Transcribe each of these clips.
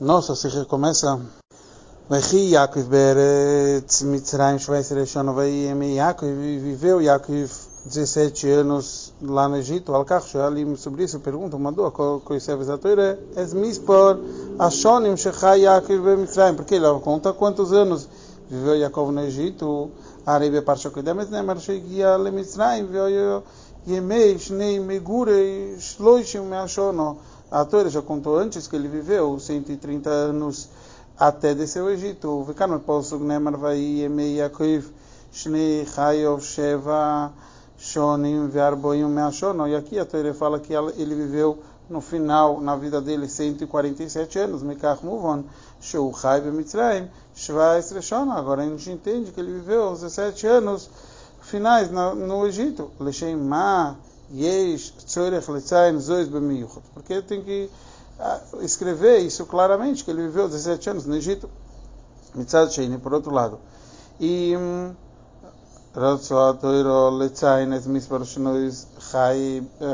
Nossa, se recomeça. Vechi Yaakov Beretz Mitzrayim Shveiser Eshon Vaiyem Yaakov viveu Yaakov 17 anos lá no Egito. Alkach Shoalim sobre isso perguntam, mandou conhecer a Torá. Es Mispor Ashonim Shechai Yaakov Mitzrayim. Porque ele conta quantos anos viveu Yaakov no Egito. Arebe Parsha Kodemet Nemar Shegia Le Mitzrayim Veio Yemei Shnei Megure Shloishim Meashono. A Torá já contou antes que ele viveu 130 anos até descer o Egito. Vekano Posug Nemar vai Yemei Yaakov Shnei Chayov Sheva Shonim Vearboim Meashono. E aqui a Torá fala que ele viveu no final, na vida dele, 147 anos. Mekach Muvon Sheu Chai Mitzrayim Shvaesre Shona. Agora a gente entende que ele viveu 17 anos finais no, no Egito. Leshem Ma Porque tem que uh, escrever isso claramente, que ele viveu 17 anos no Egito. Por outro lado. E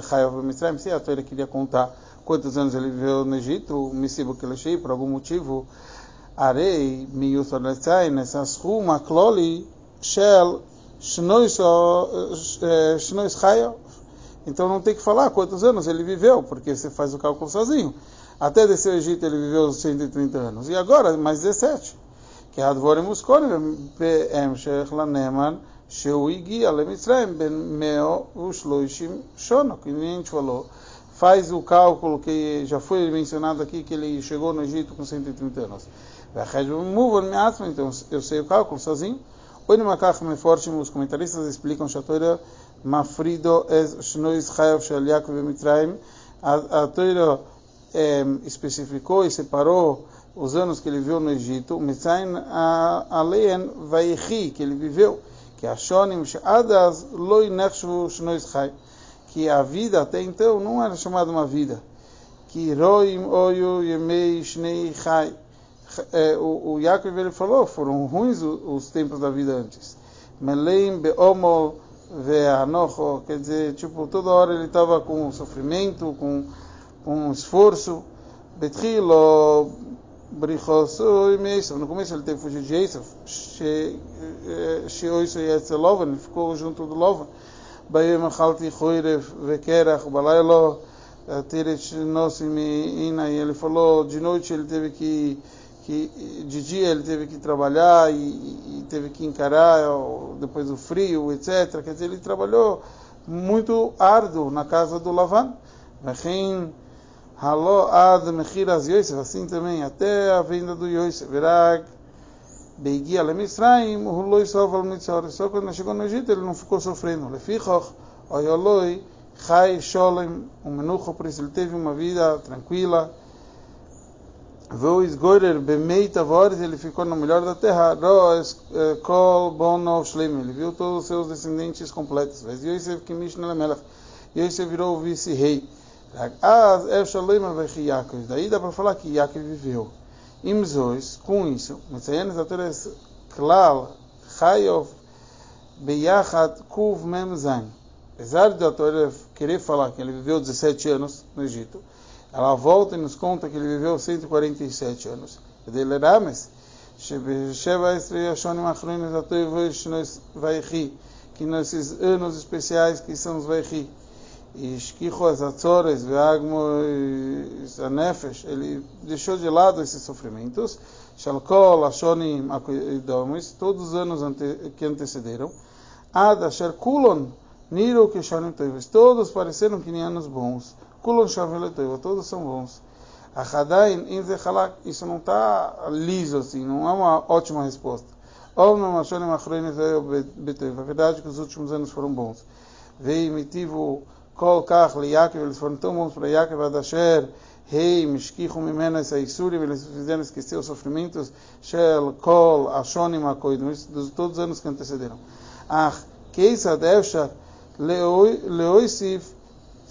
Chayav Bemitzrayim. Se a Torá queria contar quantos anos ele viveu no Egito, por algum motivo, Letzayin Es Aschum Akloli Shel Shnois Chayav então não tem que falar quantos anos ele viveu, porque você faz o cálculo sozinho. Até descer o Egito ele viveu 130 anos. E agora, mais 17. Que é PM Sheikh Laneman, Ushloishim Shono, que nem a gente falou. Faz o cálculo que já foi mencionado aqui, que ele chegou no Egito com 130 anos. Então eu sei o cálculo sozinho. Oi, no Makach Meforshim, os comentaristas explicam Shatoira Mafrido es Shnois Chayav Shel Yaakov Mitzrayim. A Torá especificou e separou os anos que ele viveu no Egito. Mitzrayim Aleien Vaichi, que ele viveu. Que a Shonim She'adas Loi Nechshu Shnois Chayav. Que a vida até então não era chamada uma vida. Que Roim Oyu Yemei Shnei Chai. O, o Yaakov ele falou, foram ruins os, os tempos da vida antes. Meleim Beomol Ve'anocho, quer dizer, tipo, toda hora ele estava com sofrimento, com, com esforço. Betrilo, Brichosu e No começo ele teve que fugir de Esav. Sheoiso Yetzelovan, ele ficou junto do Lovan. Bayem Achalti Choirev Vekerach Balaylo, Tirech Nosim Ina, e ele falou, de noite ele teve que que de dia ele teve que trabalhar e, teve que encarar depois do frio, etc. Quer dizer, ele trabalhou muito árduo na casa do Lavan. Haló ad mechiras Yosef, assim também, até a venda do Yosef. Verag, Beigi ale Misraim, Huloi Soval Mitzor. Só quando chegou no Egito ele não ficou sofrendo. Lefichoch, Oyoloi, Chai Sholem, um menucho, por isso ele teve uma vida tranquila. Ele ficou no melhor da terra. Shlim, ele viu todos os seus descendentes completos. Mas Yosef Kimish Nelemelech, Yosef virou vice-rei. Yaakov. Daí dá para falar que Yaakov viveu. Imzois, com isso, Klal Beyachat Kuv. Apesar de a Torá querer falar que ele viveu 17 anos no Egito, ela volta e nos conta que ele viveu 147 anos. que nesses anos especiais que são os Ishkicho as Veagmo Anefesh, ele deixou de lado esses sofrimentos, todos os anos ante, que antecederam, Ad Asher Kulon, Niro Kishonim todos pareceram que nem anos bons. Kulon todos são bons. Achadain Inzechalak, isso não está liso assim, não é uma ótima resposta. Ou não Mashonim Achroin Betoiva, a verdade que os últimos anos foram bons. Vei mitivo Kol Kach Yaakov, eles foram tão bons para Yaakov Adasher, Rei, Mishkichu Mimena Isaisurim, eles fizeram esquecer os sofrimentos, Shel, Kol, Ashonim Akoidim, dos todos os anos que antecederam. Ach, Keisad Efshar, Leoisif,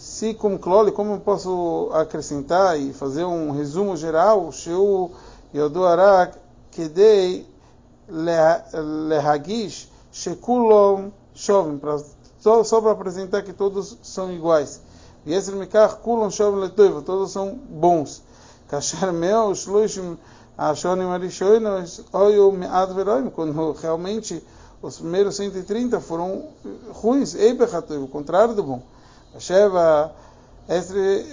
se com Clole, como eu posso acrescentar e fazer um resumo geral, Sheu Yodoarak Kedei Lehagish Shekulom Shovim, só, só para apresentar que todos são iguais. Yesr Mikach Kulom Shovim Letoiva, todos são bons. Kasher meu, Shlushim, Ashonim Arishoinos, Oyo Mead Veroim, quando realmente os primeiros 130 foram ruins, Eibechatoiv, o contrário do bom. Sheva, Esre,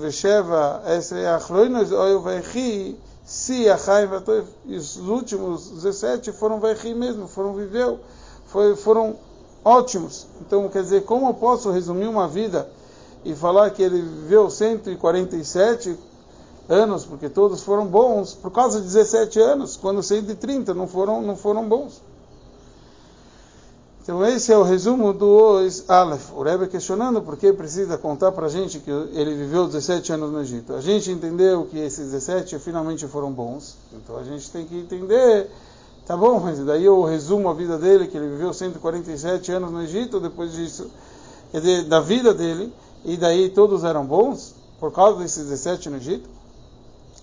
Vesheva, Esre Achroinos, Oyo Veichi, Si, Achaim, Vatoiv, e os últimos 17 foram Veichi mesmo, foram viveu, foi, foram ótimos. Então, quer dizer, como eu posso resumir uma vida e falar que ele viveu 147 anos, porque todos foram bons, por causa de 17 anos, quando 130 não foram, não foram bons. Então esse é o resumo do Ois Aleph. O Rebbe questionando por que precisa contar para a gente que ele viveu 17 anos no Egito. A gente entendeu que esses 17 finalmente foram bons. Então a gente tem que entender, tá bom, mas daí eu resumo a vida dele, que ele viveu 147 anos no Egito, depois disso, quer dizer, da vida dele, e daí todos eram bons, por causa desses 17 no Egito.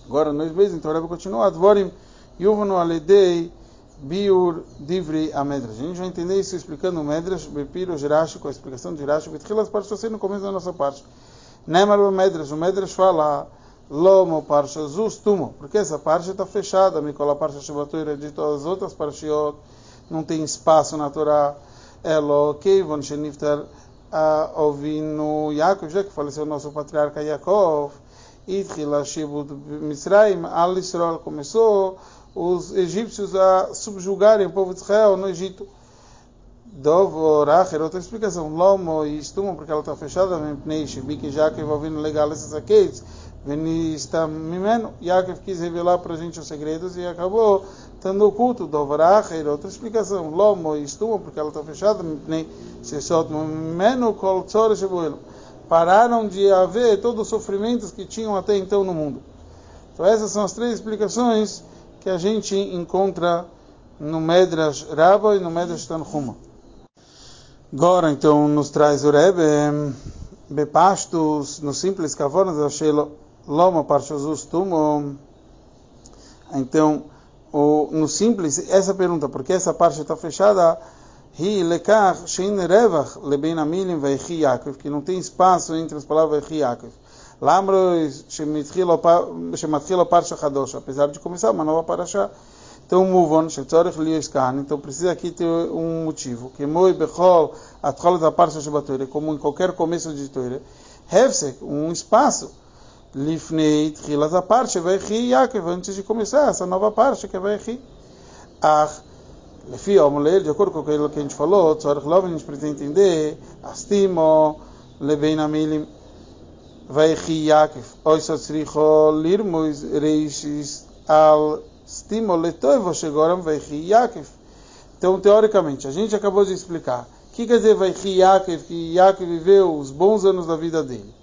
Agora, nós mesmos, então, o Rebbe continua, Advorim Yuvanu Aledei Biur Divri Amedras. A gente vai entender isso explicando o Medras, Bepiro, Gerashi, com a explicação de Gerashi, Betchilas Parsha no começo da nossa parte. Nemar o Medras, o Medras fala Lomo Parsha Zustumo, porque essa parte está fechada, Mikola Parsha Shabatoira, de todas as outras Parshiot, não tem espaço na Torá. Elo Keivon Sheniftar Ovinu Yaakov, já que faleceu o nosso patriarca Yaakov, Itchila Shibud Misraim, Al Israel começou os egípcios a subjugarem o povo de Israel no Egito. Dovoracher, outra explicação. Lomo e Estuma, porque ela está fechada, Mempneish, Biki Jacob, ouvindo legal esses aqueles. Venista Mimeno, Yaakov quis revelar para a gente os segredos e acabou estando oculto. Dovoracher, outra explicação. Lomo e Estuma, porque ela está fechada, Mempnei, Mimeno, Kol Tzor Shebuelo. Pararam de haver todos os sofrimentos que tinham até então no mundo. Então essas são as três explicações que a gente encontra no Medrash Rabba e no Medrash Tanhuma. Agora, então, nos traz o Rebbe, Bepastos, no simples Kavonas, achei Loma Parshazus Tumo. Então, o, no simples, essa pergunta, porque essa parte está fechada, Hi lekach shein revach leben amilim veichi Yaakov, que não tem espaço entre as palavras veichi Yaakov. Lambro shematchila parsha chadosh, apesar de começar uma nova parasha. Então, muvon, shetzorich lieskan, então precisa aqui ter um motivo. Que moi bechol atchol da parsha shebatoire, como em qualquer começo de toire. Hefsek, um espaço. Lifnei tchilas a parsha, vai ri Yaakov, antes de começar essa nova parsha que vai ri. Ach, Lefi Omolel, de acordo com aquilo que a gente falou, Tzorich Lov, a gente precisa entender, Astimo, Lebein Amilim, Vaichi Yaakov, Oisa Tzricho Lirmois Reishis Al Stimo Letoivo Shegoram Vaichi Yaakov. Então, teoricamente, a gente acabou de explicar. O que quer dizer Vaichi Yaakov? Que Yaakov viveu os bons anos da vida dele.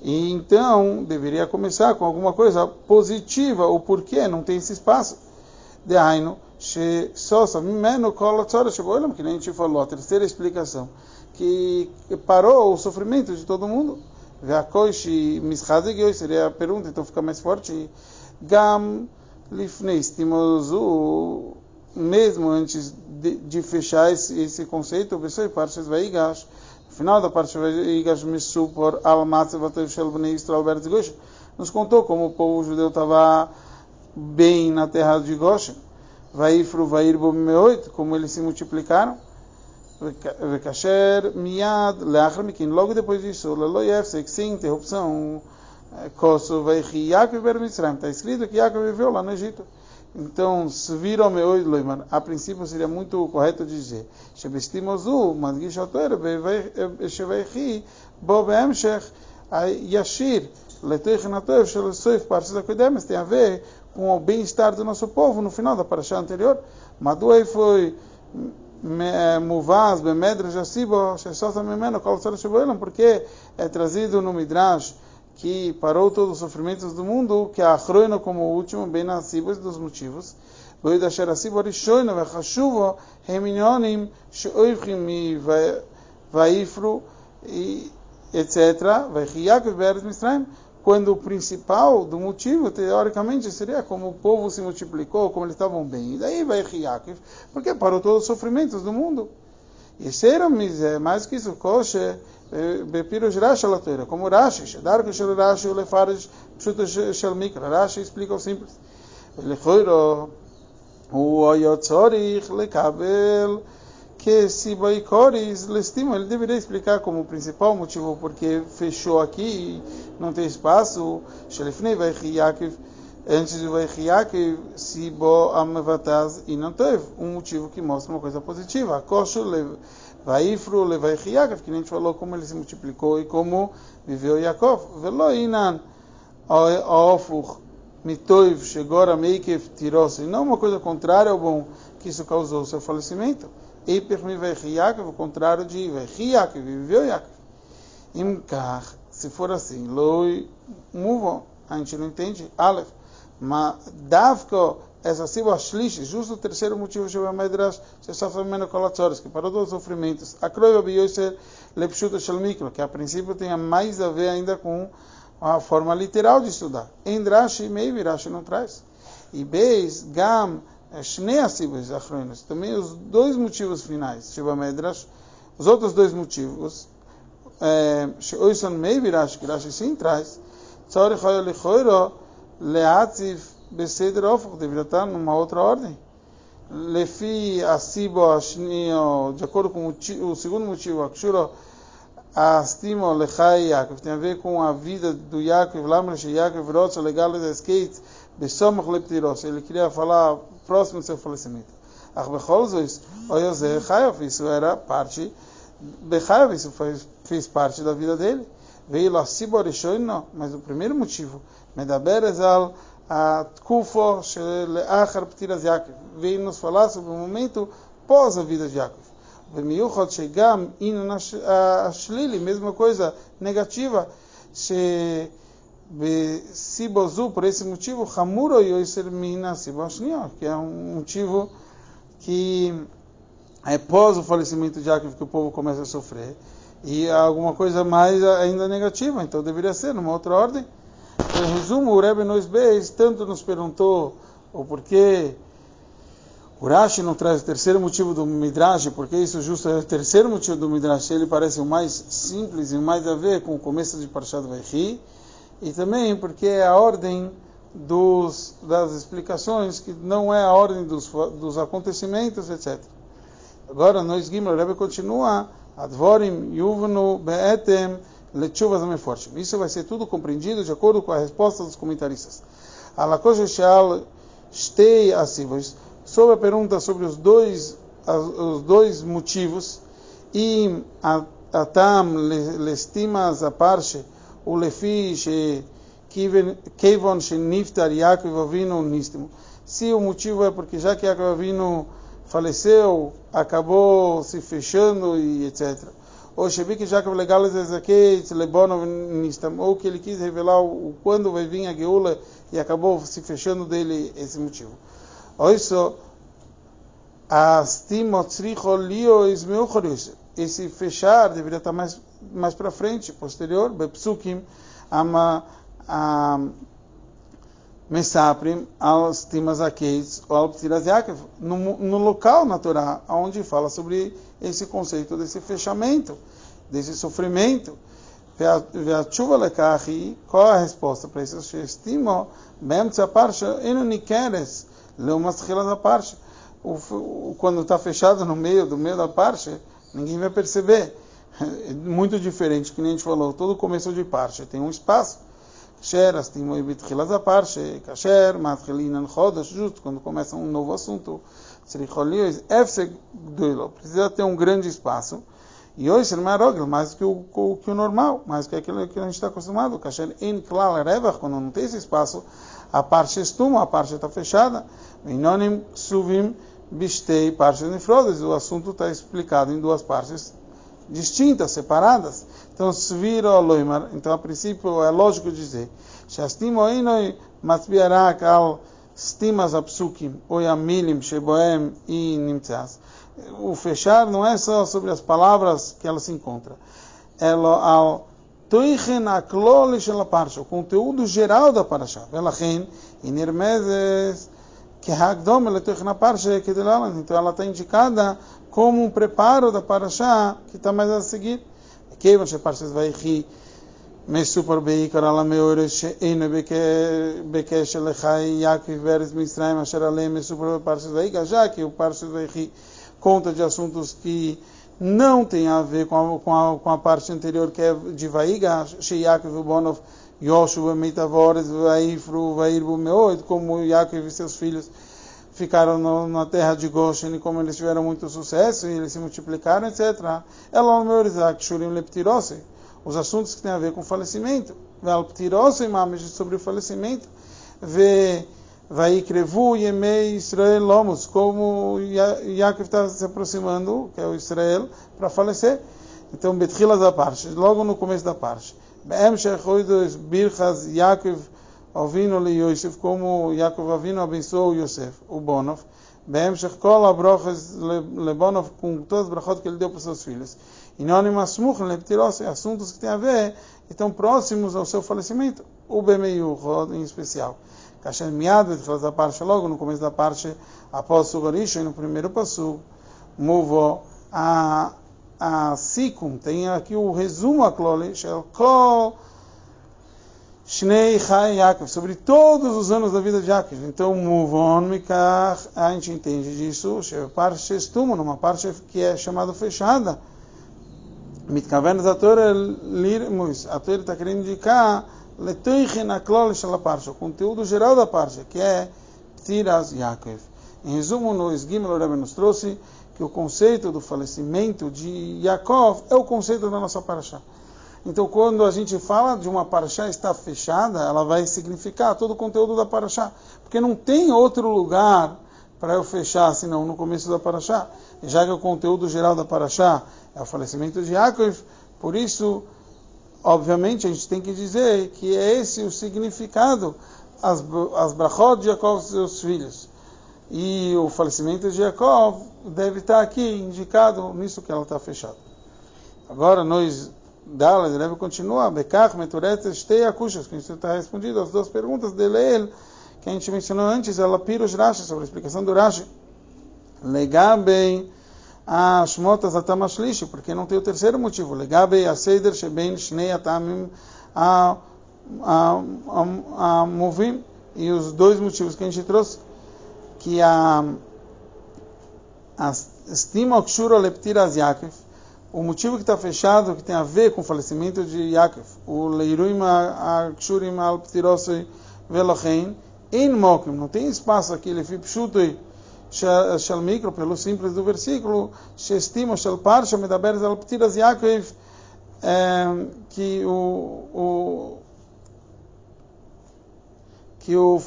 E então, deveria começar com alguma coisa positiva, o porquê não tem esse espaço. De Aino, Sosa, Mimeno Kola Tzora Sheboilam, que nem a gente falou, a terceira explicação, que parou o sofrimento de todo mundo. Seria a pergunta, então fica mais forte. Gam Lifnei mesmo antes de, de fechar esse, esse conceito, Vessoi Parshas Vaigash, no final da Parshas Vaigash Mishu por Almatze Vatev Shel Bnei Yisrael Beretz Gosh, nos contou como o povo judeu estava bem na terra de Goshen. ir Vair, Bomeoit, como eles se multiplicaram. Vekasher miad leachramikin. Logo depois disso, Leloyefsek, sem interrupção, é, Kosovo e Yaakov Bermitzraim. Está escrito que Yaakov viveu lá no Egito. Então, se viram meu Loiman, a princípio seria muito correto dizer: Shebestimozu, Madgishotoer, Sheveichi, Bob Emshech, Yashir, Letoichnatoev, Shelosoif, Parcida Kodemes, tem a ver com o bem-estar do nosso povo no final da paraxá anterior. Maduei foi. Muvaz, Bemedrash, Asibo, Shesota Memeno, Kol Tzara porque é trazido no Midrash que parou todos os sofrimentos do mundo, que a Achroino como o último, bem nascidos dos motivos. Boi da Sherasibo Rishoino, Vechashuvo, Heminyonim, Sheoivchim, Vaifru, etc. Veichiyakev Beres Mitzrayim, quando o principal do motivo, teoricamente, seria como o povo se multiplicou, como eles estavam bem. E daí vai Yaakov, porque parou todos os sofrimentos do mundo. E serão mais que isso, Koshe, Bepiro Rashi Latoira, como Rashi, Shedar Kosher Rashi, Lefares, Pshuta Shel Mikra. Rashi explica o simples. Lechoiro, o Oyotzorich Lekabel, que se Boicores Lestima, ele deveria explicar como o principal motivo porque fechou aqui e não tem espaço. Shelifnei vai Yaakov antes de Vaichiak, se bo amevataz e não teve um motivo que mostra uma coisa positiva. Koshu vaifru levaichiak, que a gente falou como ele se multiplicou e como viveu Yaakov. Velo inan ofuch mitoiv chegou a meikev tirou e não uma coisa contrária ao bom que isso causou o seu falecimento. Eiper mi vaichiak, o contrário de vaichiak, viveu Yaakov. Imkar, se for assim, loi, move on. A gente não entende. Aleph. Mas Davko, essa Siba Shlish, justo o terceiro motivo de Medrash, se sofre menos colatórios, que para todos os sofrimentos. A Kroiva Biyoser Lepshuta Shalmikro, que a princípio tem mais a ver ainda com a forma literal de estudar. Em Drashi, meio Rashi não traz. E Beis, Gam, Shnei Asibas Achroinos, também os dois motivos finais, Shiva Medrash, os outros dois motivos, Oison Meivi Rashi, que Rashi sim traz, Tzorich Lichoiro, Leatzif Beseder Ofuch, deveria estar numa outra ordem. Lefi Asibo Ashnio, de acordo com o, segundo motivo, Akshuro Astimo Lechai Yaakov, tem a ver com a vida do Yaakov, Lamra Yaakov Legal Skate, Besomach Leptiros, ele queria falar próximo do seu falecimento. Ach Becholzois, Oyose Chayav, isso era parte, Bechayav, isso fez, fez parte da vida dele. Veio Asibo Arishoino, mas o primeiro motivo, מדבר על התקופו שלאחר פטירת יעקב, ואם nos falar sobre o momento pós a vida de Yaakov. במיוחד שגם עניין השלילי, mesma coisa negativa, שבסיבו Sibozu, por esse motivo, Hamuro Yoiser Mina Siboshniot, que é um motivo que é, após o falecimento de Yaakov que o povo começa a sofrer, e alguma coisa mais ainda negativa, então deveria ser numa outra ordem. Em resumo, o Rebbe Nois Beis tanto nos perguntou o porquê Urashi não traz o terceiro motivo do Midrash, porque isso é justo é o terceiro motivo do Midrash, ele parece o mais simples e mais a ver com o começo de Parshat Vaihi e também porque é a ordem dos, das explicações, que não é a ordem dos, dos acontecimentos, etc. Agora, nós o Rebbe continua, Advorim Yuvnu Be'etem Lechuvas Meforshim. Isso vai ser tudo compreendido de acordo com a resposta dos comentaristas. Alakosh Sheal Shtei Asivos. Sobre a pergunta sobre os dois, os dois motivos, e Atam Lestimas o Lefi Kevon Sheniftar Yaakov Avinu Nistimo. Se o motivo é porque já que Yaakov Avinu faleceu, acabou se fechando e etc ou Shebik Jacob Legales Ezekei Lebonov Nistam, ou que ele quis revelar o, quando vai vir a Geula e acabou se fechando dele esse motivo. Isso, esse fechar deveria estar mais, mais para frente, posterior, Bepsukim, Ama Mesaprim, al Stimas Akeis, ou al Ptiras Yaakov, no local na Torá, onde fala sobre esse conceito desse fechamento, desse sofrimento. qual a resposta para isso? Estimo, beemtza parsha, eno nikeres, leumas da parsha. Quando está fechado no meio do meio da parsha, ninguém vai perceber. É muito diferente, que nem a gente falou, todo começo de parsha tem um espaço. Kasher, chodosh, justo quando começa um novo assunto. Precisa ter um grande espaço. E hoje não é rogel, mais que o, que o normal, mais que aquilo que a gente está acostumado. Kasher quando não tem esse espaço, a parte estuma, a parte está fechada. Minonim suvim bistei partes nefrodas. O assunto está explicado em duas partes distintas, separadas. Então, sviro loimar. Então, a princípio, é lógico dizer. Shastimo inoi matzbiarak al stimas apsukim, oyamilim sheboem e nimtzas. O fechar não é só sobre as palavras que ela se encontra. Ela ao toichen aklol shel parsha, o conteúdo geral da parasha. Velachin inermezes que hagdom ele toichen a parsha que Então ela está indicada como um preparo da parasha que está mais a seguir. Kevan she parshas vaychi מסופר בעיקר על המאורס שאינו בקשר לחי יעקב וארץ מצרים אשר עליהם מסופר בפרשת ויגע, já que o Parshas Vaychi conta de assuntos que não tem a ver com a, com a, com a parte anterior que é de Vaiga, Sheyakov Bonov, Yoshua Meitavores, Vaifru, Vairbu Meoid, como Yaakov e seus filhos ficaram no, na terra de Goshen e como eles tiveram muito sucesso e eles se multiplicaram, etc. Ela no meu Isaac, Shurim Leptirose, os assuntos que têm a ver com falecimento, Leptirose, Mamish, sobre o falecimento, vê vai Krevu Yemei Israel Lomos, como Yaakov está se aproximando, que é o Israel, para falecer. Então, Betchilas da parte, logo no começo da parte. Be'em Shechoidos Birchas Yaakov Avino le Yosef, como Yaakov Avino abençoou Yosef, o Bonov. Be'em Shechkol Abrochas le Bonov, com todas as brachot que ele deu para seus filhos. E não Smuch Leptiros, assuntos que têm a ver, estão próximos ao seu falecimento. O Bemeiuchod, em especial. Kasher Miad, da parte logo no começo da parte, após o Gorisho, no primeiro passo, Muvo, a, a Sikum, tem aqui o resumo a Kloli, Shel Kol, Shnei Yaakov, sobre todos os anos da vida de Yaakov. Então, Muvon Mikach, a gente entende disso, parte Estumo, numa parte que é chamada fechada. Mitkaven da Torah Lirmus, a Torah está querendo indicar Letoichen Aklol Shel Parsha, o conteúdo geral da Parsha, que é Tiras Yaakov. Em resumo, no Esgimel o Rebbe nos trouxe que o conceito do falecimento de Yaakov é o conceito da nossa Parsha. Então, quando a gente fala de uma Parashá está fechada, ela vai significar todo o conteúdo da Parashá. Porque não tem outro lugar para eu fechar, senão no começo da Parashá. Já que o conteúdo geral da Parashá é o falecimento de Yaakov, por isso Obviamente, a gente tem que dizer que é esse o significado, as, as brachot de Jacob e seus filhos. E o falecimento de Jacob deve estar aqui indicado nisso que ela está fechada. Agora, nós, Dala, deve continuar. Bekach, Meturet, Shtei Akushas, que a gente está respondido as duas perguntas de Leel, que a gente mencionou antes, ela pira os Rashi, sobre a explicação do Rashi. Legabem a Shmotas Atamashlishi, porque não tem o terceiro motivo. Legabe a Seder Sheben Shnei Atamim a Movim. E os dois motivos que a gente trouxe, que a, a estima a Leptiras Yaakov, o motivo que está fechado, que tem a ver com o falecimento de Yaakov, o Leiruim Akshurim alptirosi Velochein, em Mokim, não tem espaço aqui, ele foi pshutoi micro, pelo simples do versículo, se estima shel parsha medaberes Alptiras Yaakov, que o, o que o,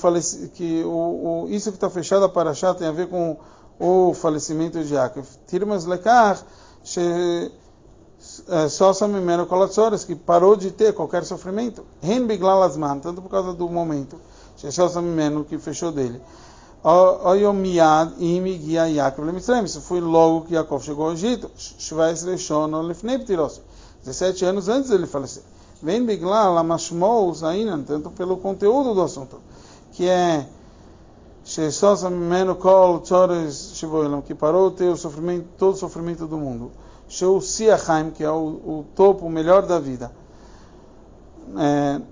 que o, o isso que está fechado a Parashá tem a ver com o falecimento de Yaakov. Tirmas lekar, só Samimeno Kolatsores, que parou de ter qualquer sofrimento. Ren Biglal Azman, tanto por causa do momento, só Samimeno que fechou dele. Oyomiad imigia Yaakov lemitzrayim. Isso foi logo que Yaakov chegou ao Egito. Shvais Leshono lefnei ptiros. 17 anos antes dele falecer. Vem Biglal Amashmol Zainan, tanto pelo conteúdo do assunto, que é Shesosa Mimeno Kol Tzores Shivoilam, que parou ter o sofrimento, todo o sofrimento do mundo. Sheu Siachaim, que é o, o topo, melhor da vida.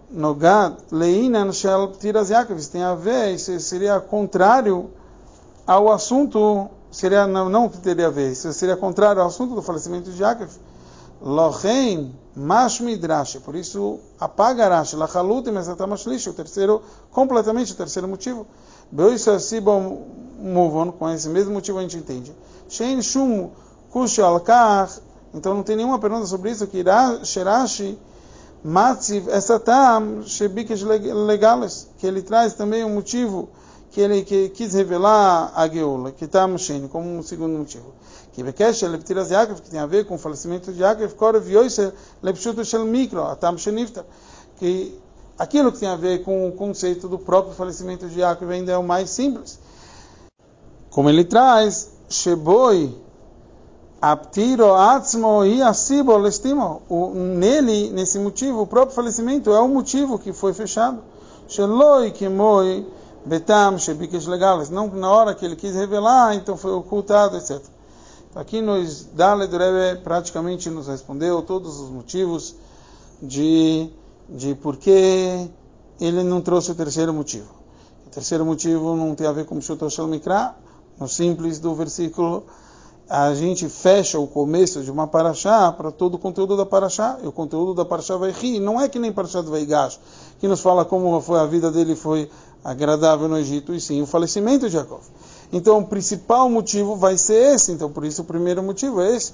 Nogad Leinan Shel Tiras Yaakov, tem a ver, isso seria contrário ao assunto, seria, não, não teria a ver, isso seria contrário ao assunto do falecimento de Yaakov. Lochein Mash Midrash, por isso apaga Rashi, Lachalut Mesatamashlish, o terceiro, completamente o terceiro motivo. Muvon, com esse mesmo motivo a gente entende. Shein Shum Kush Alkar, então não tem nenhuma pergunta sobre isso, que Sherashi Matziv Esatam Shebikesh Legales, que ele traz também um motivo que ele que quis revelar a Geula, que está Moshen, como um segundo motivo. Que Bekesh Leptiras Yaakov, que tem a ver com o falecimento de Yaakov, Korev Yoiser Lepshuto Shel Mikro, Atam Shenifta, que aquilo que tem a ver com o conceito do próprio falecimento de Yaakov ainda é o mais simples. Como ele traz, Sheboi Aptiro atzmo e asibo lestimo. Nele, nesse motivo, o próprio falecimento é o motivo que foi fechado. Sheloi kimoi betam shebikesh legales. Não na hora que ele quis revelar, então foi ocultado, etc. Aqui nos Daled Rebbe praticamente nos respondeu todos os motivos de de por que ele não trouxe o terceiro motivo. O terceiro motivo não tem a ver com Pshutoshel Mikra, no simples do versículo, a gente fecha o começo de uma paraxá para todo o conteúdo da paraxá, e o conteúdo da paraxá vai rir. Não é que nem paraxá do Veigash, que nos fala como foi a vida dele foi agradável no Egito, e sim o falecimento de Jacob. Então, o principal motivo vai ser esse. Então, por isso, o primeiro motivo é esse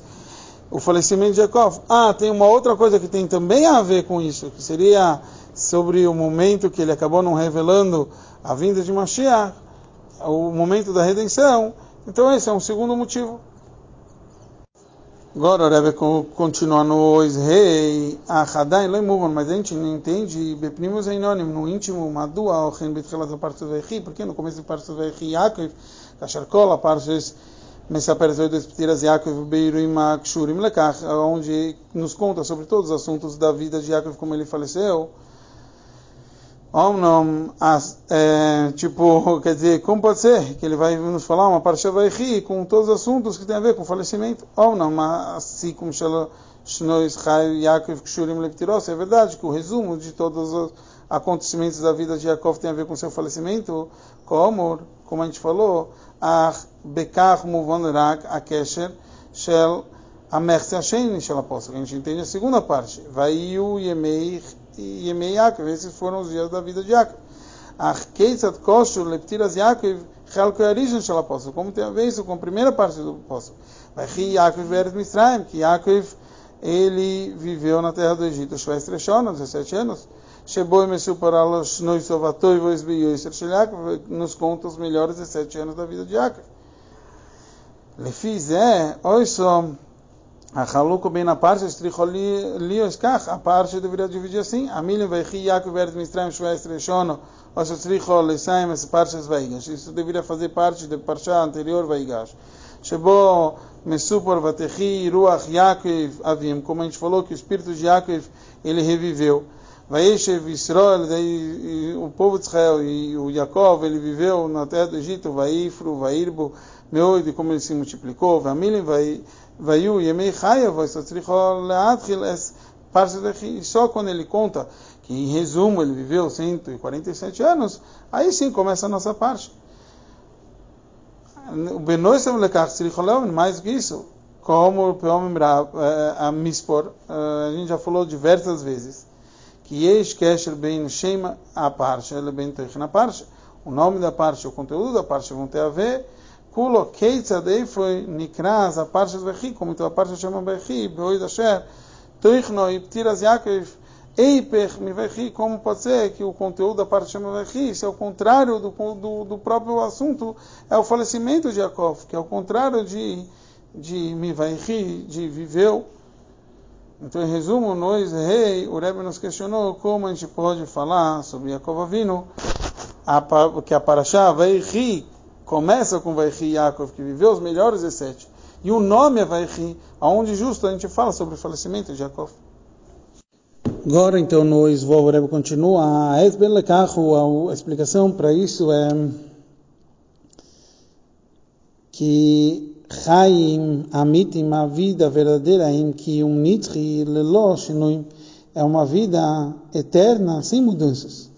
o falecimento de Jacob. Ah, tem uma outra coisa que tem também a ver com isso, que seria sobre o momento que ele acabou não revelando a vinda de Mashiach, o momento da redenção. Então esse é um segundo motivo. Agora Rebbe continua no rei. A Hadai mas a gente não entende. Bepnimus Einonim, no íntimo, Madua, o Chen Betchelat, a parte do Vechi, porque no começo da parte do Vechi, Yaakov, Kasharkol, a parte Mesaper Zoides Ptiras Yaakov Beiruim Akshurim Lekach, onde nos conta sobre todos os assuntos da vida de Yaakov, como ele faleceu. Omnom, é, tipo, quer dizer, como pode ser que ele vai nos falar uma vai rir com todos os assuntos que tem a ver com falecimento? Omnom, assim como Shnois Chai Yaakov Kshurim Leptiros, é verdade que o resumo de todos os acontecimentos da vida de Yaakov tem a ver com seu falecimento, como, como a gente falou, a Bekach Muvan Rak Akesher Shel Amerse Hashem Shel. A gente entende a segunda parte. Vaiu Yemei Yemei Yaakov. Esses foram os dias da vida de Yaakov. Arkeisat Koshur Leptiras Yaakov Chelko Yarishan Shel Apóstolo. Como tem a ver isso com a primeira parte do apóstolo? Vai Yaakov Veres Mitzrayim. Que Yaakov ele viveu na terra do Egito, Shvei Treshona, 17 anos. Sheboi Mesupar Alosh Noisovatoi Vois Beyoiser Shel nos conta os melhores 17 anos da vida de Yaakov. Lefiz é, oi só, a Haluko bem na parte, Lios Kach, a parte deveria dividir assim, a Milim Veichi Yaakov Eretz Mitzrayim Shvei Treshona, ou Stricho Lesaim, essa parte Veigash. Isso deveria fazer parte da parte anterior Veigash. Shebo Mesupor Vatechi Ruach Yaakov Avim, como a gente falou que o espírito de Yaakov ele reviveu. Vaishev Israel, daí o povo de Israel e o Jacob, ele viveu na terra do Egito, Vaifru, Vairbo, Meoid, como ele se multiplicou, Vamilim, Vayu Yemei Chayav, é só quando ele conta que, em resumo, ele viveu 147 anos, aí sim começa a nossa parte. O Benoisem Lekar Tzricholeon, mais do que isso, como eh, a Mispor, eh, a gente já falou diversas vezes, que Yeshkesher Ben Shema, a parte, ele Ben Teichna, na parte, o nome da parte, o conteúdo da parte vão ter a ver Kulo keitzad foi nikraz a parte do Bechi, como então a parte chama Bechi, Beoid Asher, Toichno e Ptiras Yaakov, Eipech mi Bechi, como pode ser que o conteúdo da parte chama Bechi, se é o contrário do, do, do, próprio assunto, é o falecimento de Yaakov, que é o contrário de, de Mivachi, de viveu. Então, em resumo, nós, rei, o Rebbe nos questionou como a gente pode falar sobre Yaakov Avinu, a, que a Parashá vai começa com vai rir Yaakov, que viveu os melhores 17, e o nome é vai rir, aonde justo a gente fala sobre o falecimento de Yaakov. Agora, então, nós, o Rebbe continua, a explicação para isso é que Chaim Amitim, a vida verdadeira em que um Nitri Lelo Shinoim é uma vida eterna, sem mudanças.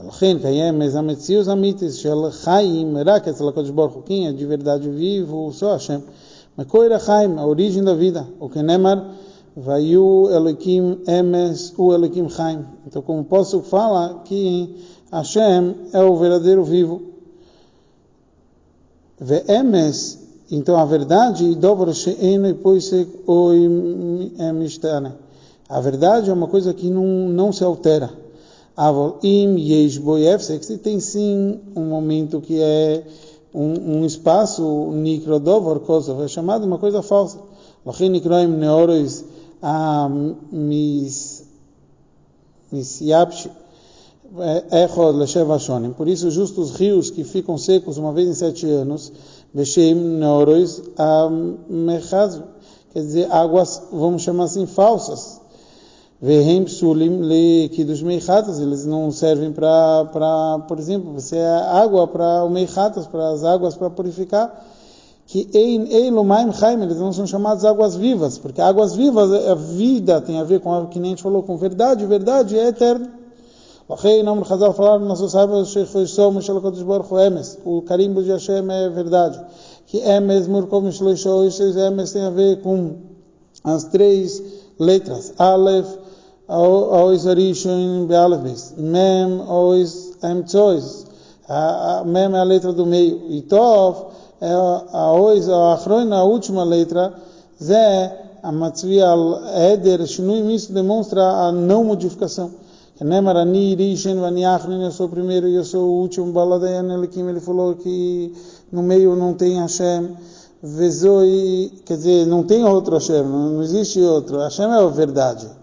ולכן קיימת המציאות האמיתית של חיים רק אצל הקדוש ברוך הוא, quem é de verdade vivo, só Hashem. מקור החיים, a origem da vida, o que Nemar, Vayu Elohim Emes U Elohim Chaim. Então, como posso falar que Hashem é o verdadeiro vivo. Ve Emes então a verdade, a verdade é uma coisa que não, não se altera. Se tem sim um momento que é um, um espaço, nikrodovor kosovo, é chamado uma coisa falsa. Por isso, justos rios que ficam secos uma vez em sete anos, Vesheim Neorois Amechaz, quer dizer, águas, vamos chamar assim, falsas. Vehem Psulim Le Kiddush Meichatas, eles não servem para, por exemplo, você é água para o Meichatas, para as águas para purificar. que Ein Eilumaim Chaim, eles não são chamados águas vivas, porque águas vivas, a vida tem a ver com, que nem a gente falou, com verdade, verdade é eterno. Lachei, nome do Chazal, falaram nossos sábios, Sheikh Foishom, Mishal Kodesh Baruch Emes, o carimbo de Hashem é verdade. Que Emes, Murkov, Mishloisho, esses Emes tem a ver com as três letras, Aleph, Ois Arishon, Bealef Beis, Mem, Ois, Emtsois, Mem é a letra do meio, e Tov, é a ois, a achroina, a última letra, Zé, a matzvi al eder, shinui, isso demonstra a não modificação. Nemar ani rishen vani achrin, eu sou o primeiro e eu sou o último, baladayan elikim, ele falou que no meio não tem Hashem, vezoi, quer dizer, não tem outro Hashem, não existe outro, Hashem é a verdade.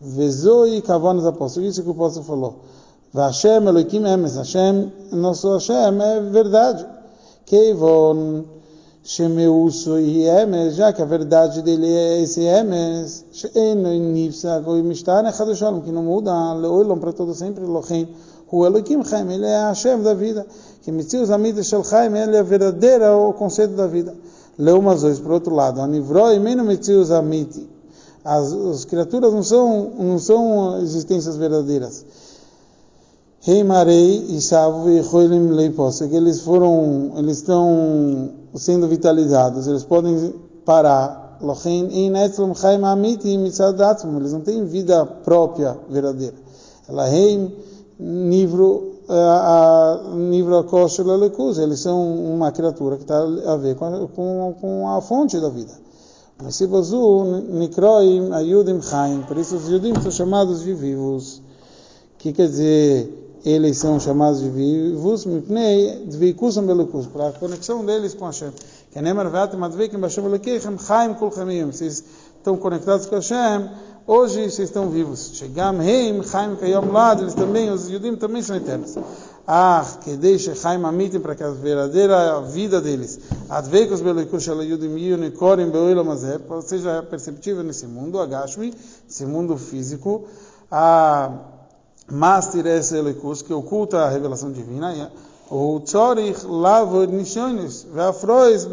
Vezoi kavanos apóstolos, isso que o apóstolo falou. Hashem Elohim Emes, Hashem, nosso Hashem é verdade. Keivon Shemeuso e Emes, já que a verdade dele é esse Emes, She'eno Nifsa Goi Mishtar Echad Shalom, que não muda, Leoilom para todo sempre, Elohim, o Elohim Chaim, ele é a Hashem da vida, que Mitzius Amida Shel Chaim, ele é verdadeira o conceito da vida. Leumazois, por outro lado, Anivroi Meno Mitzius Amiti, as, as criaturas não são, não são existências verdadeiras. Reimarei e Savo e Roilim Leipos, que eles foram, eles estão sendo vitalizados, eles podem parar. Lochen in etzlum chaim amiti mitzadatzum, eles não têm vida própria verdadeira. Elaheim nivro a nivro akosher lelekuz, eles são uma criatura que está a ver com a, com, com a fonte da vida. Mesibazu nikroim ayudim chaim, por isso os judim são chamados de vivos. Que quer dizer eles são chamados de vivos, para a conexão deles com Hashem. Que chamim. Vocês estão conectados com Hashem, hoje vocês estão vivos. Chegam heim chaim kayom lad, eles também, os judim também são eternos. Ah, que deixe chaim amitim para que a verdadeira vida deles, adveikus belukus shel judim yun korim beoilam azeh, seja perceptível nesse mundo, agashmi, nesse mundo físico, a Mastir esse elikus, que oculta a revelação divina, o tzorich lavo nishonis, veafrois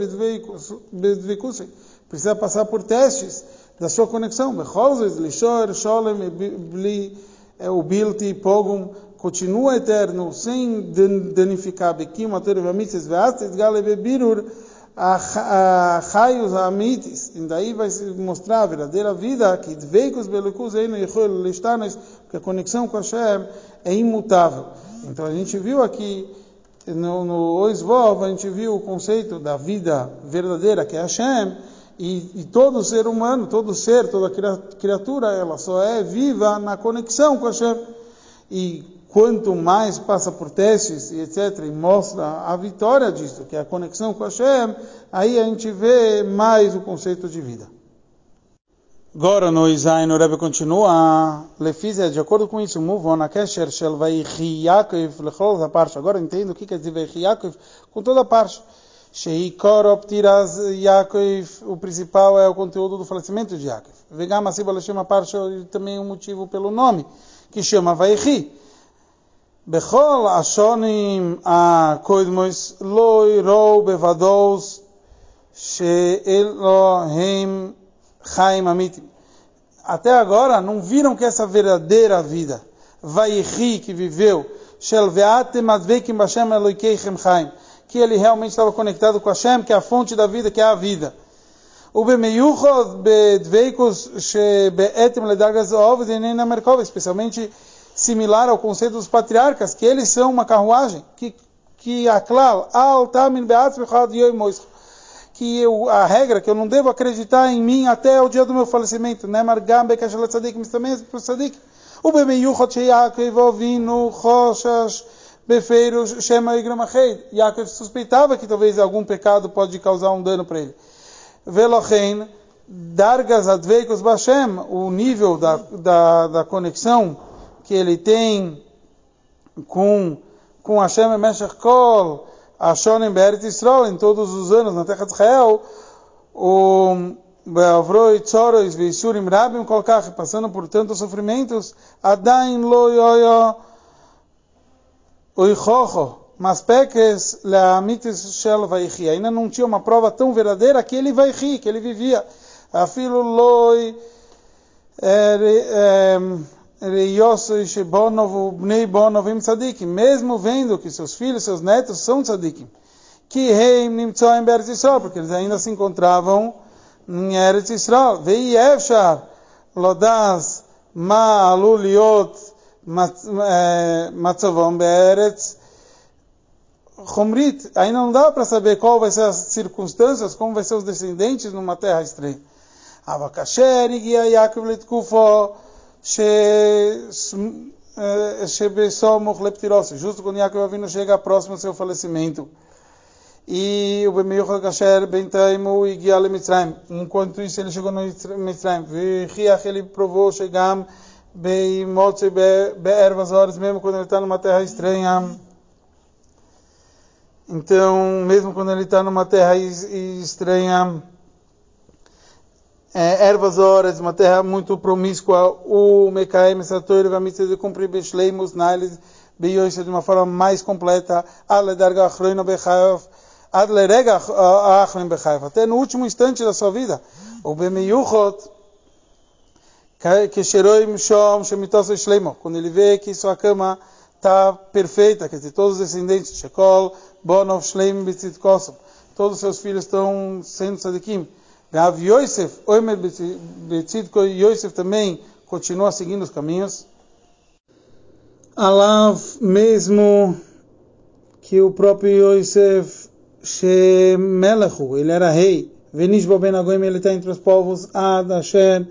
bedvikusei. Precisa passar por testes da sua conexão. Becholzes, lishor, sholem, bli, o bilti, pogum, continua eterno, sem danificar bekim, ator vamitzes, veastes, gale, bebirur, a raios amites, e daí vai se mostrar a verdadeira vida, que veicos belukus eino yichol listanes, porque a conexão com Hashem é imutável. Então a gente viu aqui no, no Oisvov, a gente viu o conceito da vida verdadeira, que é Hashem, e, e todo ser humano, todo ser, toda criatura, ela só é viva na conexão com Hashem. E quanto mais passa por testes e etc., e mostra a vitória disso, que é a conexão com Hashem, aí a gente vê mais o conceito de vida. Agora no Isain, o Rebbe continua, Lefizia, de acordo com isso, move on a Kesher Shel Vaichi Yaakov Lechol a parte. Agora entendo o que quer dizer Vaichi Yaakov com toda a parte. Sheikor Optiras Yaakov, o principal é o conteúdo do falecimento de Yaakov. Vegama Siba chama parte também um motivo pelo nome, que chama Vaichi. בכל השונים הקודמוס לא יראו בוודאוס שאלוהים חיים אמיתיים. Até agora não viram que essa verdadeira vida, Vaihi, que viveu, que ele realmente estava conectado com Hashem, que é a fonte da vida, que é a vida. especialmente similar ao conceito dos patriarcas, que eles são uma carruagem, que que a klal que eu, a regra que eu não devo acreditar em mim até o dia do meu falecimento, né? Margam bekashalat tzadik, mas também para o bemeyuchot sheyakov ovinu choshash befeiros shema igramacheid. Yaakov suspeitava que talvez algum pecado pode causar um dano para ele. Velochein dargas adveikos bashem, o nível da, da, da conexão que ele tem com, com Hashem Meshach Kol, Ashonim Be'eretz Yisrael, em todos os anos na terra de Israel, o Beavroi Tzorois Veisurim Rabim Kolkach, passando por tantos sofrimentos, Adain Lo Yoyo Oichocho, mas peques leamitis shel vaichi. Ainda não tinha uma prova tão verdadeira que ele vai que ele vivia. Afilo loi Mesmo vendo que seus filhos, seus netos são tzadikim. Que reim nimtzoim beretz Yisrael, porque eles ainda se encontravam em Eretz Yisrael. Vei efshar lodas ma alu liot matzavom beretz Chomrit, ainda não dá para saber qual vai ser as circunstâncias, como vai ser os descendentes numa terra estranha. Avakasher igia Yaakov letkufo. Justo quando Yaakov vindo chega próximo ao seu falecimento. E o Bemiyuch Kasher bentaimu igia lemitzrayim. Enquanto isso ele chegou no Mitzrayim. Vichiach ele provou chegam beimotze beervas horas, mesmo quando ele está numa terra estranha. Então, mesmo quando ele está numa terra estranha, é, ervas horas, uma terra muito promíscua, o Mekaem Sator vai me cumprir Beshleimus Nailes Beyoisha de uma forma mais completa, Aledarga Achroino Bechayev, Adlerega Achroin Bechayev, até no último instante da sua vida. O Bemiyuchot, Kesheroim Shom Shemitos Shleimo, quando ele vê que sua cama está perfeita, quer dizer, todos os descendentes, Shekol, Bonov, Shleim, Bitzit Kosom, todos os seus filhos estão sendo tzadikim. Rav Yosef, Oimer Bitzit Yosef também continua seguindo os caminhos. Alav, mesmo que o próprio Yosef, Shemelechu, ele era rei, Venishbo Ben Agoim, ele está entre os povos, Ad, Asher,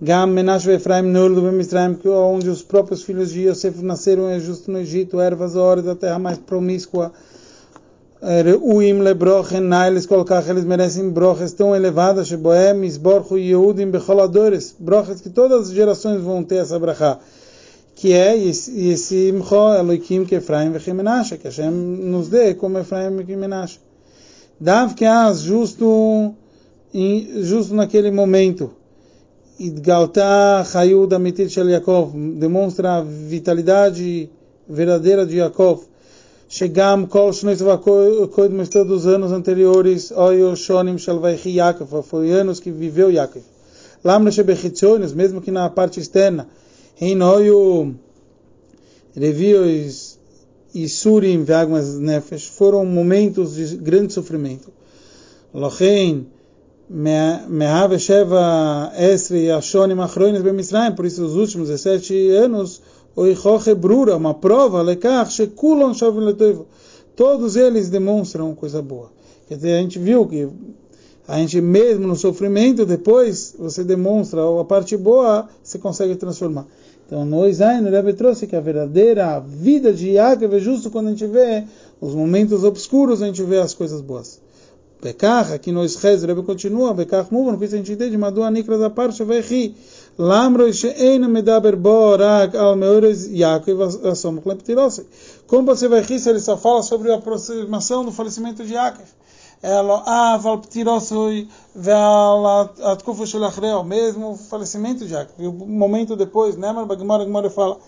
Gam, Menashe, Efraim, Nurdo, Bemistraim, onde os próprios filhos de Yosef nasceram é justo no Egito, ervas, horas da terra mais promíscua. Reuim lebrochen, eles colocar, eles merecem broches tão elevadas, Sheboem, Isborchu, Yehudim, Becholadores, broches que todas as gerações vão ter essa brachá, que é Yesimcho, Eloikim, que Efraim, Vechimenashe, que Hashem nos dê como Efraim e Menashe. Dav que as justo, justo naquele momento, Idgalta Hayud Amitit Shel Yaakov demonstra a vitalidade verdadeira de Yaakov. Chegam Kol Shnoitzvakoid, mas todos os anos anteriores, Oyo Shonim Shel Vaichi Yaakov, foi anos que viveu Yaakov. Lamna Shebechitzonis, mesmo que na parte externa, Oyo Revios e Surim Vagmas Nefesh, foram momentos de grande sofrimento. Lochein, Mehav Sheva Esri Ashonim Achroines Bemisraim, por isso os últimos 17 anos, Oichoche Brura, uma prova, Lekach, Shekulon todos eles demonstram coisa boa. Quer dizer, a gente viu que a gente mesmo no sofrimento, depois você demonstra a parte boa, você consegue transformar. Então, no Isain, o Rebbe trouxe que a verdadeira vida de Yaakov é justo quando a gente vê os momentos obscuros, a gente vê as coisas boas. Bekach, aqui no Ishez, Rebbe continua, Bekach Muvan, por isso a gente entende, Madua Nikra da parte vai rir. Lamro she'ein medaber bo rag al meores Yaakov asom kleptirose. Como você vai rir se ele só fala sobre a aproximação do falecimento de Yaakov? Ela, ah, val ptirosoi, val atkufu shel achreo, mesmo o falecimento de Yaakov. E o momento depois, mas Bagmar Bagmar fala,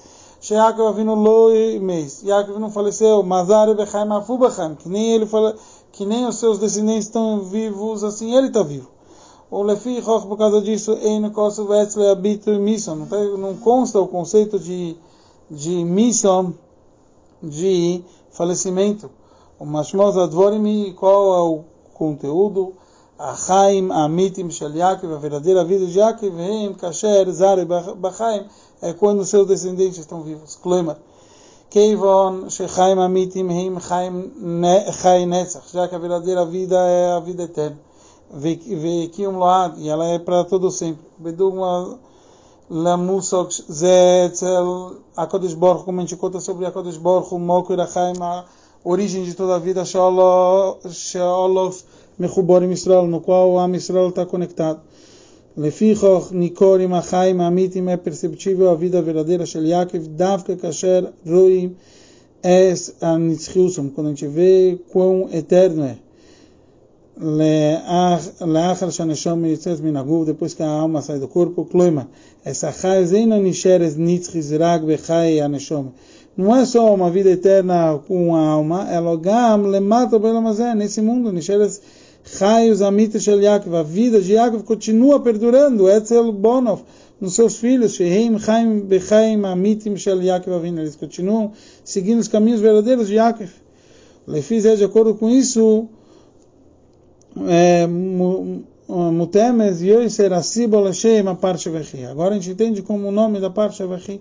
Sheakov avinu loi meis. Yaakov não faleceu, Mazar bechaim afu bechaim, que nem ele fala, que nem os seus descendentes estão vivos, assim ele está vivo. O Lefi por causa disso, não consta o conceito de, de missão, de falecimento. O Mashmoz Advorim, qual é o conteúdo? a a Mitim, Shel Yaakov, a verdadeira vida de Yaakov, Veim, Kasher, Zare, Bachaim, é quando seus descendentes estão vivos. Kloimer. Keivon, Shechaim Amitim, Heim Chaim Chai Netzach, já que a verdadeira vida é a vida eterna. Vekium Load, e ela é para todo sempre. Bedugma Lamusok Zetzel, Akodesh Borch, como a gente conta sobre Akodesh Borch, Mokir Achaim, a origem de toda a vida, Sheolof Mechuborim Israel, no qual o Am Israel está conectado. Lefichoch Nikorim Achaim Amitim é perceptível a vida verdadeira Shel Yaakov Davka Kasher Roim Es Anitzchiusum quando a gente vê quão eterno é Leachar Shaneshom Yitzes Minaguv depois que a alma sai do corpo Kloima Essa Chai Zeina Nisheres Nitzchis Rag Bechai Aneshom não é só uma vida eterna com a alma, é logam lemata belamazé, nesse mundo, nisheres raios amita shel Yaakov, a vida de Yaakov continua perdurando, etzel bonov, nos seus filhos, sheheim chaim bechaim amitim shel Yaakov avinu, eles continuam seguindo os caminhos verdadeiros de Yaakov. Lefiz é de acordo com isso, é, Mutemes Yoiser Asibol Hashem a parte Vechi. Agora a gente entende como o nome da parte Vechi.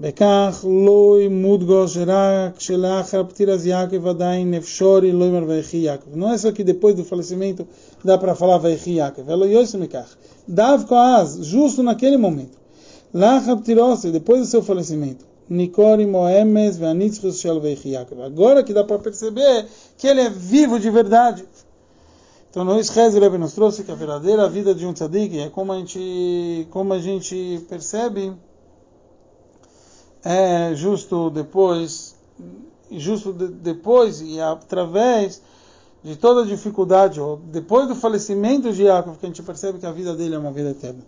Bekach loi mudgosh rak shelachar ptiras Yaakov adain nefshori loi mar vechi Yaakov. Não é só que depois do falecimento dá para falar vechi Yaakov. é yoisimikach. Dav koaz, justo naquele momento. Lachar ptiros, depois do seu falecimento. Nikori moemes veanitzchus shel vechi Yaakov. Agora que dá para perceber que ele é vivo de verdade. Então, no Rebbe nos trouxe que a verdadeira vida de um tzadik é como a gente, como a gente percebe, é justo depois, justo de, depois e através de toda dificuldade, ou depois do falecimento de Yaakov, que a gente percebe que a vida dele é uma vida eterna.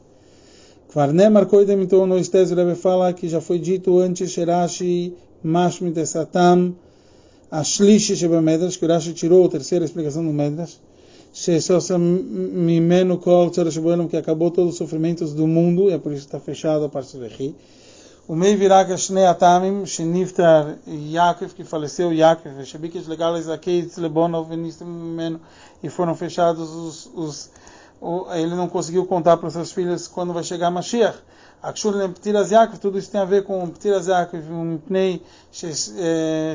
Kvarnemar Koidem, então, no Isrez Rebbe fala que já foi dito antes, Sherashi Mashmit Esatam, Ashlishi Sheba Medrash, que o Rashi tirou a terceira explicação do Medrash, Mimeno Kol que acabou todos os sofrimentos do mundo, é por isso que está fechado a parte do Rehi. O Mei Viraka Shnei Atamim, Sheniftar Yaakov, que faleceu Yaakov, Shebikish Legales Akeitz Lebonov, Mimeno, e foram fechados os, os ele não conseguiu contar para seus filhos quando vai chegar Mashiach. Akshur Ptiras Yaakov, tudo isso tem a ver com Ptiras Yaakov, um Pnei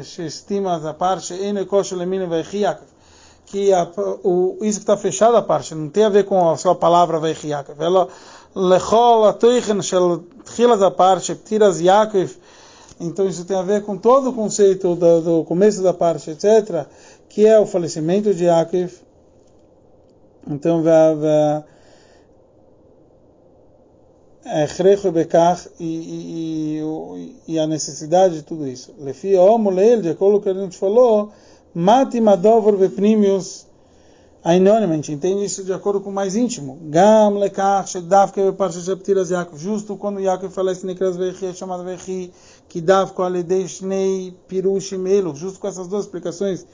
Shestima a parte, Ene Kosher Lemine Vaichi Yaakov que a, o, isso que está fechado a parte, não tem a ver com a sua palavra Veichiakov. Ela lechol atoichen shel tchilas a parte, ptiras Yaakov. Então isso tem a ver com todo o conceito do, do começo da parte, etc., que é o falecimento de Yaakov. Então, e, a necessidade de tudo isso. Lefi o moleil, de acordo com o que a gente falou, Mati Madovor Veprimius Ainônimo, a gente entende isso de acordo com o mais íntimo. Gam lekach shedavke beparshat ptiras Yaakov. Justo quando Yaakov falece nekras vechi, é chamado vechi, que davko aledei shnei pirushim elo. Justo com essas duas explicações.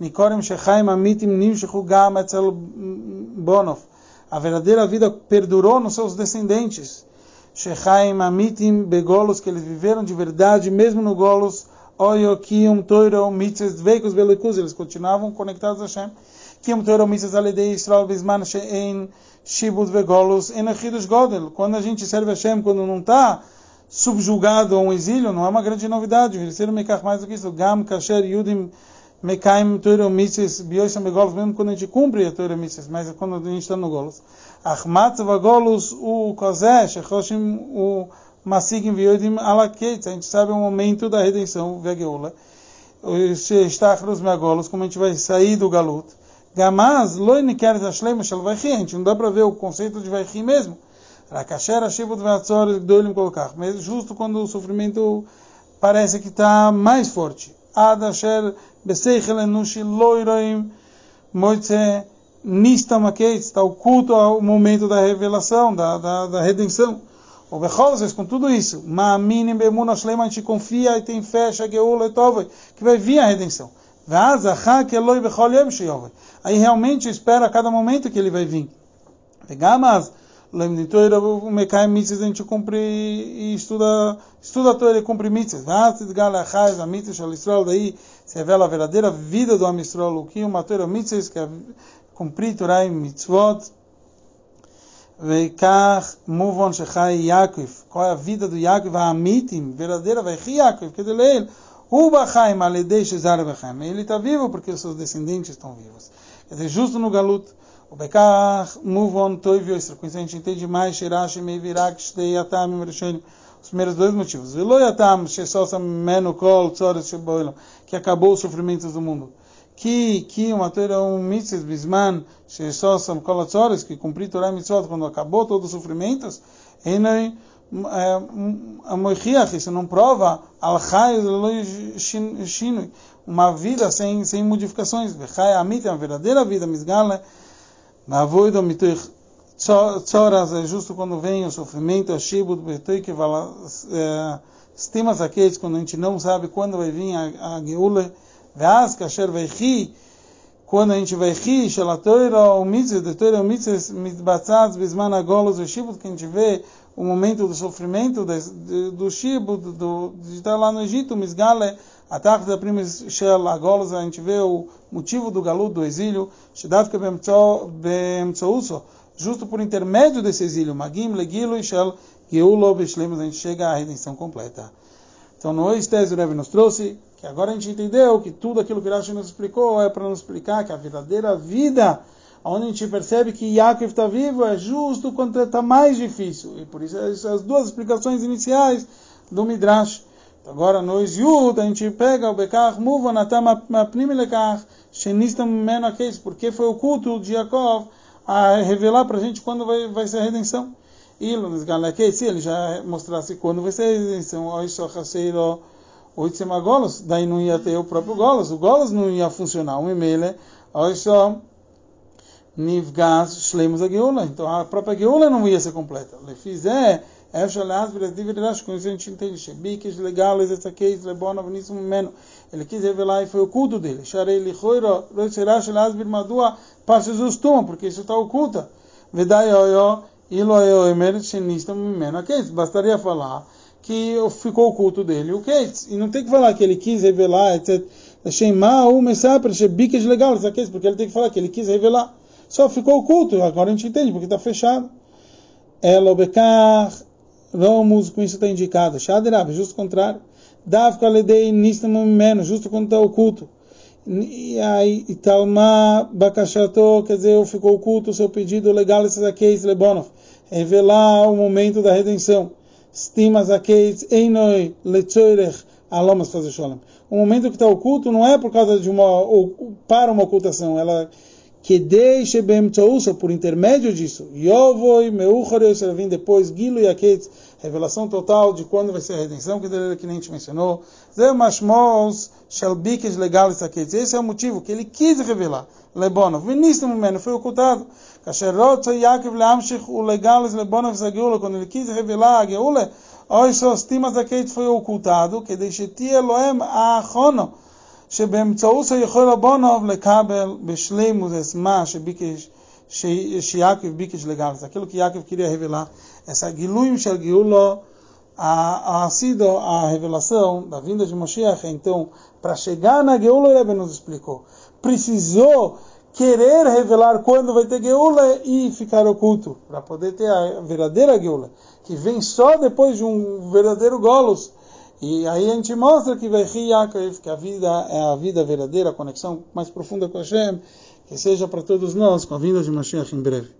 Nikorem shechaim amitim nimshechu gam etzel bonov. A verdadeira vida perdurou nos seus descendentes. Shechaim amitim begolos, que eles viveram de verdade, mesmo no golos, Oyo, Kiyum, Toiro, Mitzvahs, Dveikus, Belikus, eles continuavam conectados a Hashem. Kiyum, Toiro, Mitzvahs, Aledei, Israel, Bisman, Shein, Shibut, Vegolus, Enachidus, Godel. Quando a gente serve a Hashem, quando não está subjugado a um exílio, não é uma grande novidade. Eles serão mekach mais do que isso. Gam, Kasher, Yudim, Mekaim, Toiro, Mitzvahs, Bioisam, Begolus, mesmo quando a gente cumpre a Toiro, Mitzvahs, mas quando a gente está no Golos. Achmat, Vagolus, o Kozé, Shechoshim, o Masigim Viodim Alaketz. A gente sabe o momento da redenção, Vegeula. Estachros Meagolos, como a gente vai sair do Galut. Gamaz, Loine Keret Hashlem Shel Vaichi. A gente não dá para ver o conceito de Vaichi mesmo. Rakasher Ashivut Veatzor Gdolim Kolkach. Mas justo quando o sofrimento parece que está mais forte. Ad Asher Beseichel Enushi Loiroim Moitze Nistam Aketz. Está oculto ao momento da revelação, da, da, da redenção. O Becholzes, com tudo isso, Ma'aminim Bemuna Shlema, a gente confia e tem fé, Shageula e que vai vir a redenção. Aí realmente espera a cada momento que ele vai vir. Vegamas, a gente cumpre e estuda, estuda a Torá e cumpre mitzvahs. daí se revela a verdadeira vida do Am Yisrael, o que uma Torá mitzvahs, que é cumprir Torá e mitzvot, Veikach Muvon Shechai Yaakov. Qual é a vida do Yaakov? A Amitim, verdadeira, vai Yaakov, que dele ele. Ubachaim Aledei Shezar Bachaim. Ele está vivo porque os seus descendentes estão vivos. Quer dizer, justo no Galut. O Bekach Muvon Toiv Yosra. Com isso a gente entende mais Shirashi Meivirak Shtei Atam Imreshenim. Os primeiros dois motivos. Veloy Atam Shesosam Menu Kol Tzores Sheboilam. Que acabou os sofrimentos do mundo que que uma Torá um mitzvah bisman shesosam kol atzores que cumprir Torá mitzvot quando acabou todos os sofrimentos enai a moichiach isso não prova al shinui uma vida sem sem modificações chai amit é uma verdadeira vida misgala na voida mitoich tzoras é justo quando vem o sofrimento a shibut betoi que estimas aqueles quando a gente não sabe quando vai vir a, a Geula, Veaz, Kasher rir, quando a gente vai rir, Shalatoira, o mitzvah, de Toira, o mitzvah, mitbatzaz, bisman agolos, o shibut, que a gente vê o momento do sofrimento do, do shibut, do, de estar lá no Egito, misgale, ataque da prima Shel agolos, a gente vê o motivo do galuto, do exílio, Shedavke bemtsouso, justo por intermédio desse exílio, Magim, Legilo e Shel, Geulo, Beshlemos, a gente chega à redenção completa. Então, no ex-tese, o Rebbe nos trouxe que agora a gente entendeu que tudo aquilo que Rashi nos explicou é para nos explicar que a verdadeira vida, onde a gente percebe que Yaakov está vivo, é justo quando está mais difícil. E por isso, essas as duas explicações iniciais do Midrash. Então, agora, no Yud, a gente pega o Bekach, Muva, Natam, Apnim, Lekach, Shenistam, Menakes, porque foi o culto de Yaakov a revelar para a gente quando vai, vai ser a redenção. E se ele já mostrasse quando vai ser a redenção, Oishochaseiro, Oitzema Golos, daí não ia ter o próprio Golos, o Golos não ia funcionar. O Mimele, Oisho, Nivgas, Shleimus a Geula. Então a própria Geula não ia ser completa. Lefiz é, com isso a gente entende. Shebikish, legales, Etzakeis, Lebona, Viníssimo Meno. Ele quis revelar e foi o culto dele. Sharei Lichoiro, Roisherash, Asbir, Madua, Passos Tuma, porque isso está oculta. Vedai Oyo, Ilo Oyo, Emer, Shenistam, Meno. Bastaria falar que ficou oculto dele o Keitz. E não tem que falar que ele quis revelar, etc. Shema, o Messapra, Shebikas legal, porque ele tem que falar que ele quis revelar. Só ficou oculto, agora a gente entende, porque está fechado. Elobekar, Romus, com isso está indicado. Shaderab, justo o contrário. Davka ledei nistam menos, justo quando está oculto. E aí, Talma Bakashato, quer dizer, ficou oculto o seu pedido legal, esses aqui, Lebonov. Revelar o momento da redenção. Stimas akeis einoi letzoirech alomas fazer sholem. O momento que está oculto não é por causa de uma ou, para uma ocultação, ela que deixe bem por intermédio disso. Yovoi meuchores ela vem depois gilo e akeis revelação total de quando vai ser a redenção que dele que nem gente mencionou. Zeu mashmos shalbikes legales akeis. Esse é o motivo que ele quis revelar. Lebonov. Vinícius momento foi ocultado. כאשר רוצה יעקב להמשיך ולגלס לבונוס הגאולה, quando ele quis revelar a Geula, ou só estima daquele foi ocultado, כדי שתהיה להם האחרונו, שבאמצעותו יכול הבונוב לקבל בשלימות את מה שביקש, שיעקב ביקש לגלס, aquilo que Yaakov queria revelar, essa Giluim של גאולה, a, a sido a revelação da vinda de Moshiach, então, para chegar na Geula, o Rebbe nos explicou, precisou querer revelar quando vai ter Geula e ficar oculto, para poder ter a verdadeira Geula, que vem só depois de um verdadeiro Golos. E aí a gente mostra que vai Yaakov, que a vida é a vida verdadeira, a conexão mais profunda com Hashem, que seja para todos nós com a vinda de Mashiach em breve.